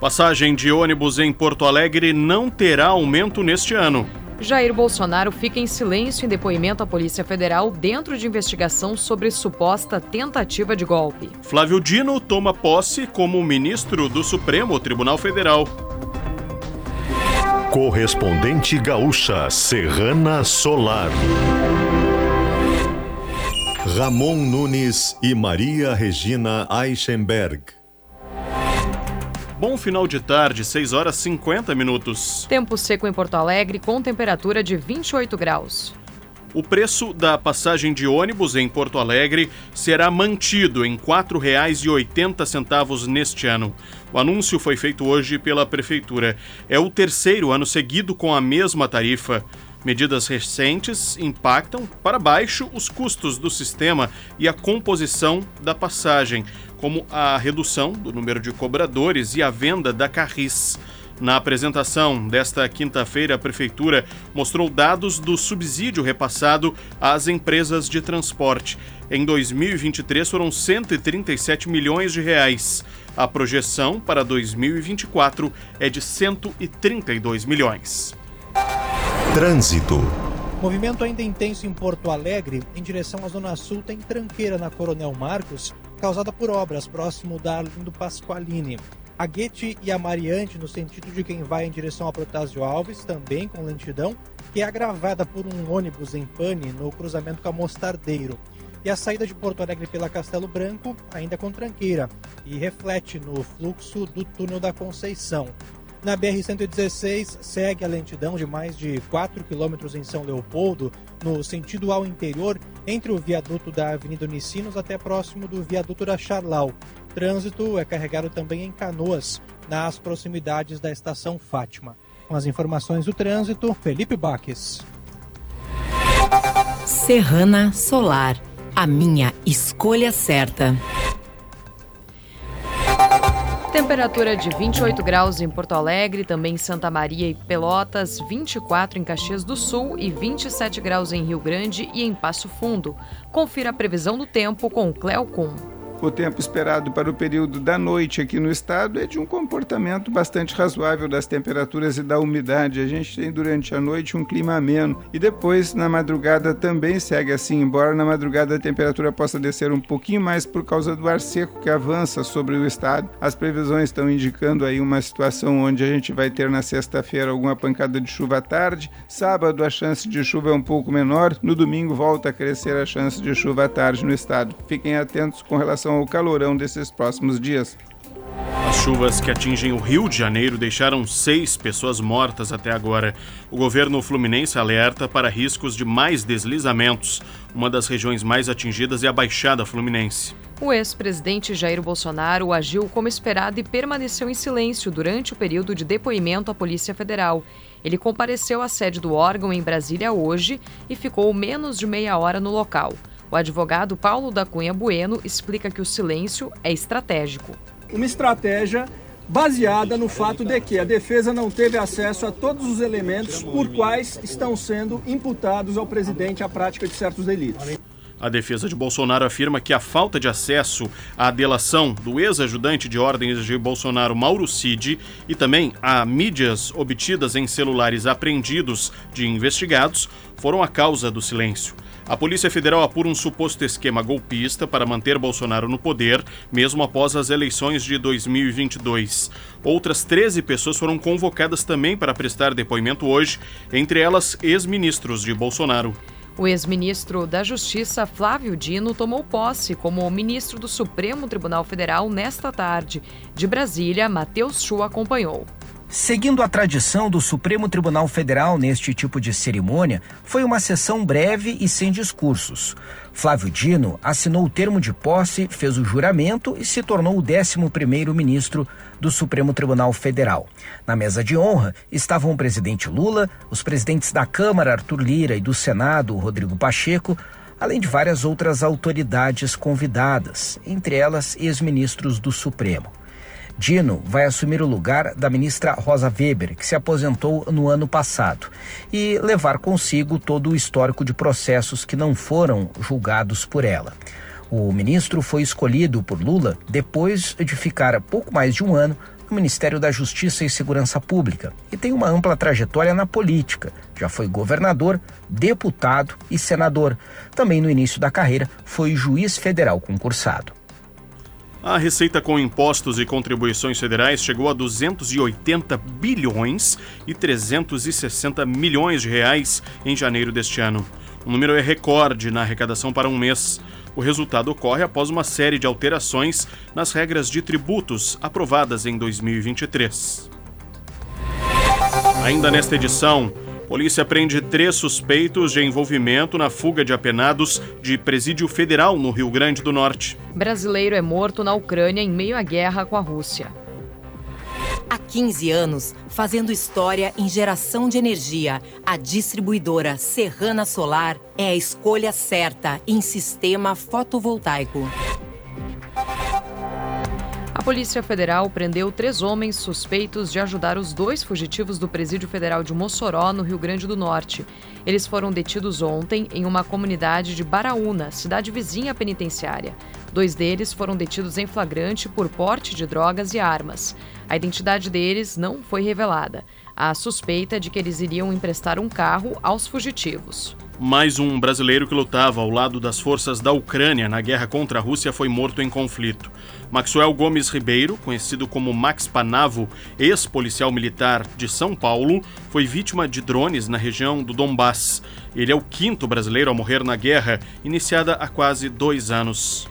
Passagem de ônibus em Porto Alegre não terá aumento neste ano. Jair Bolsonaro fica em silêncio em depoimento à Polícia Federal dentro de investigação sobre suposta tentativa de golpe. Flávio Dino toma posse como ministro do Supremo Tribunal Federal. Correspondente gaúcha Serrana Solar. Ramon Nunes e Maria Regina Eichenberg. Bom final de tarde, 6 horas 50 minutos. Tempo seco em Porto Alegre com temperatura de 28 graus. O preço da passagem de ônibus em Porto Alegre será mantido em R$ 4,80 neste ano. O anúncio foi feito hoje pela Prefeitura. É o terceiro ano seguido com a mesma tarifa. Medidas recentes impactam para baixo os custos do sistema e a composição da passagem, como a redução do número de cobradores e a venda da Carris. Na apresentação desta quinta-feira, a Prefeitura mostrou dados do subsídio repassado às empresas de transporte. Em 2023 foram 137 milhões de reais. A projeção para 2024 é de 132 milhões. Trânsito. Movimento ainda intenso em Porto Alegre, em direção à Zona Sul, tem tranqueira na Coronel Marcos, causada por obras próximo da Arlindo Pasqualini. A Guete e a Mariante, no sentido de quem vai em direção a Protásio Alves, também com lentidão, que é agravada por um ônibus em pane no cruzamento com a Mostardeiro. E a saída de Porto Alegre pela Castelo Branco, ainda com tranqueira, e reflete no fluxo do túnel da Conceição. Na BR-116, segue a lentidão de mais de 4 quilômetros em São Leopoldo, no sentido ao interior, entre o viaduto da Avenida Unicinos até próximo do viaduto da Charlau. Trânsito é carregado também em Canoas, nas proximidades da estação Fátima. Com as informações do trânsito, Felipe Baques. Serrana Solar, a minha escolha certa. Temperatura de 28 graus em Porto Alegre, também em Santa Maria e Pelotas, 24 em Caxias do Sul e 27 graus em Rio Grande e em Passo Fundo. Confira a previsão do tempo com Cleocum. O tempo esperado para o período da noite aqui no estado é de um comportamento bastante razoável das temperaturas e da umidade. A gente tem durante a noite um clima ameno e depois na madrugada também segue assim, embora na madrugada a temperatura possa descer um pouquinho mais por causa do ar seco que avança sobre o estado. As previsões estão indicando aí uma situação onde a gente vai ter na sexta-feira alguma pancada de chuva à tarde, sábado a chance de chuva é um pouco menor, no domingo volta a crescer a chance de chuva à tarde no estado. Fiquem atentos com relação relação ao calorão desses próximos dias. As chuvas que atingem o Rio de Janeiro deixaram seis pessoas mortas até agora. O governo fluminense alerta para riscos de mais deslizamentos. Uma das regiões mais atingidas é a Baixada Fluminense. O ex-presidente Jair Bolsonaro agiu como esperado e permaneceu em silêncio durante o período de depoimento à Polícia Federal. Ele compareceu à sede do órgão em Brasília hoje e ficou menos de meia hora no local. O advogado Paulo da Cunha Bueno explica que o silêncio é estratégico. Uma estratégia baseada no fato de que a defesa não teve acesso a todos os elementos por quais estão sendo imputados ao presidente a prática de certos delitos. A defesa de Bolsonaro afirma que a falta de acesso à delação do ex-ajudante de ordens de Bolsonaro, Mauro Cid, e também a mídias obtidas em celulares apreendidos de investigados foram a causa do silêncio. A Polícia Federal apura um suposto esquema golpista para manter Bolsonaro no poder, mesmo após as eleições de 2022. Outras 13 pessoas foram convocadas também para prestar depoimento hoje, entre elas ex-ministros de Bolsonaro. O ex-ministro da Justiça, Flávio Dino, tomou posse como ministro do Supremo Tribunal Federal nesta tarde. De Brasília, Matheus Chu acompanhou. Seguindo a tradição do Supremo Tribunal Federal neste tipo de cerimônia, foi uma sessão breve e sem discursos. Flávio Dino assinou o termo de posse, fez o juramento e se tornou o 11º ministro do Supremo Tribunal Federal. Na mesa de honra estavam o presidente Lula, os presidentes da Câmara, Arthur Lira, e do Senado, Rodrigo Pacheco, além de várias outras autoridades convidadas, entre elas ex-ministros do Supremo. Dino vai assumir o lugar da ministra Rosa Weber, que se aposentou no ano passado, e levar consigo todo o histórico de processos que não foram julgados por ela. O ministro foi escolhido por Lula depois de ficar pouco mais de um ano no Ministério da Justiça e Segurança Pública e tem uma ampla trajetória na política. Já foi governador, deputado e senador. Também no início da carreira foi juiz federal concursado. A receita com impostos e contribuições federais chegou a 280 bilhões e 360 milhões de reais em janeiro deste ano. O número é recorde na arrecadação para um mês. O resultado ocorre após uma série de alterações nas regras de tributos aprovadas em 2023. Ainda nesta edição, Polícia prende três suspeitos de envolvimento na fuga de apenados de presídio federal no Rio Grande do Norte. Brasileiro é morto na Ucrânia em meio à guerra com a Rússia. Há 15 anos, fazendo história em geração de energia, a distribuidora Serrana Solar é a escolha certa em sistema fotovoltaico. Polícia Federal prendeu três homens suspeitos de ajudar os dois fugitivos do Presídio Federal de Mossoró, no Rio Grande do Norte. Eles foram detidos ontem em uma comunidade de Baraúna, cidade vizinha penitenciária. Dois deles foram detidos em flagrante por porte de drogas e armas. A identidade deles não foi revelada. Há suspeita de que eles iriam emprestar um carro aos fugitivos. Mais um brasileiro que lutava ao lado das forças da Ucrânia na guerra contra a Rússia foi morto em conflito. Maxwell Gomes Ribeiro, conhecido como Max Panavo, ex-policial militar de São Paulo, foi vítima de drones na região do Donbass. Ele é o quinto brasileiro a morrer na guerra, iniciada há quase dois anos.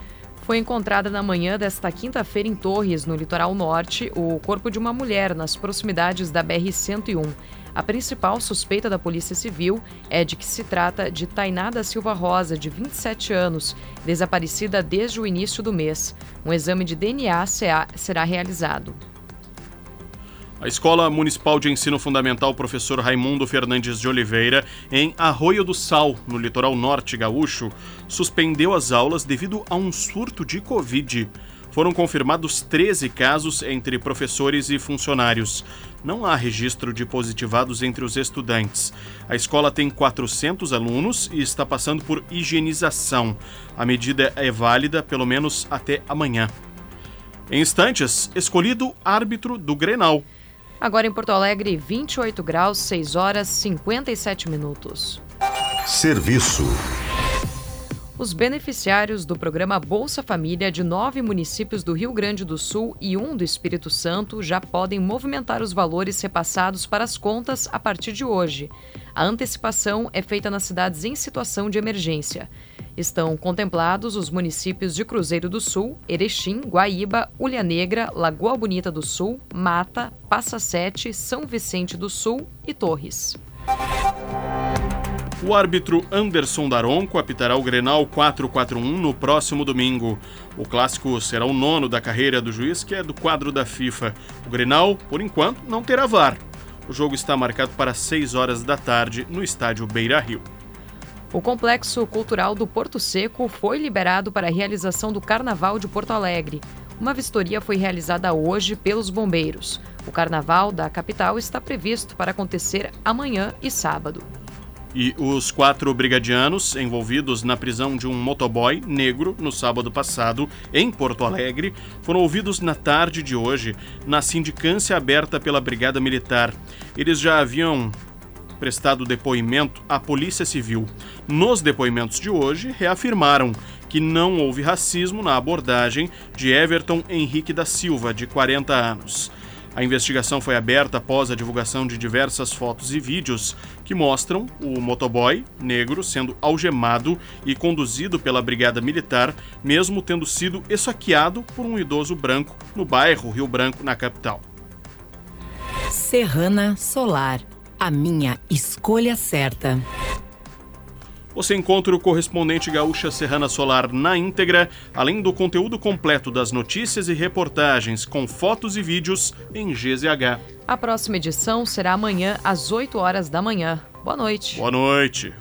Foi encontrada na manhã desta quinta-feira em Torres, no litoral norte, o corpo de uma mulher nas proximidades da BR-101. A principal suspeita da Polícia Civil é de que se trata de Tainá da Silva Rosa, de 27 anos, desaparecida desde o início do mês. Um exame de DNA será realizado. A Escola Municipal de Ensino Fundamental Professor Raimundo Fernandes de Oliveira, em Arroio do Sal, no litoral norte gaúcho, suspendeu as aulas devido a um surto de Covid foram confirmados 13 casos entre professores e funcionários. Não há registro de positivados entre os estudantes. A escola tem 400 alunos e está passando por higienização. A medida é válida pelo menos até amanhã. Em instantes, escolhido árbitro do Grenal. Agora em Porto Alegre, 28 graus, 6 horas 57 minutos. Serviço. Os beneficiários do programa Bolsa Família de nove municípios do Rio Grande do Sul e um do Espírito Santo já podem movimentar os valores repassados para as contas a partir de hoje. A antecipação é feita nas cidades em situação de emergência. Estão contemplados os municípios de Cruzeiro do Sul, Erechim, Guaíba, Ulha Negra, Lagoa Bonita do Sul, Mata, Passa Sete, São Vicente do Sul e Torres. O árbitro Anderson Daronco apitará o Grenal 441 no próximo domingo. O clássico será o nono da carreira do juiz, que é do quadro da FIFA. O Grenal, por enquanto, não terá VAR. O jogo está marcado para 6 horas da tarde no estádio Beira Rio. O Complexo Cultural do Porto Seco foi liberado para a realização do Carnaval de Porto Alegre. Uma vistoria foi realizada hoje pelos bombeiros. O carnaval da capital está previsto para acontecer amanhã e sábado. E os quatro brigadianos envolvidos na prisão de um motoboy negro no sábado passado em Porto Alegre foram ouvidos na tarde de hoje na sindicância aberta pela Brigada Militar. Eles já haviam prestado depoimento à Polícia Civil. Nos depoimentos de hoje, reafirmaram que não houve racismo na abordagem de Everton Henrique da Silva, de 40 anos. A investigação foi aberta após a divulgação de diversas fotos e vídeos que mostram o motoboy negro sendo algemado e conduzido pela Brigada Militar, mesmo tendo sido esfaqueado por um idoso branco no bairro Rio Branco, na capital. Serrana Solar, a minha escolha certa. Você encontra o correspondente Gaúcha Serrana Solar na íntegra, além do conteúdo completo das notícias e reportagens com fotos e vídeos em GZH. A próxima edição será amanhã às 8 horas da manhã. Boa noite. Boa noite.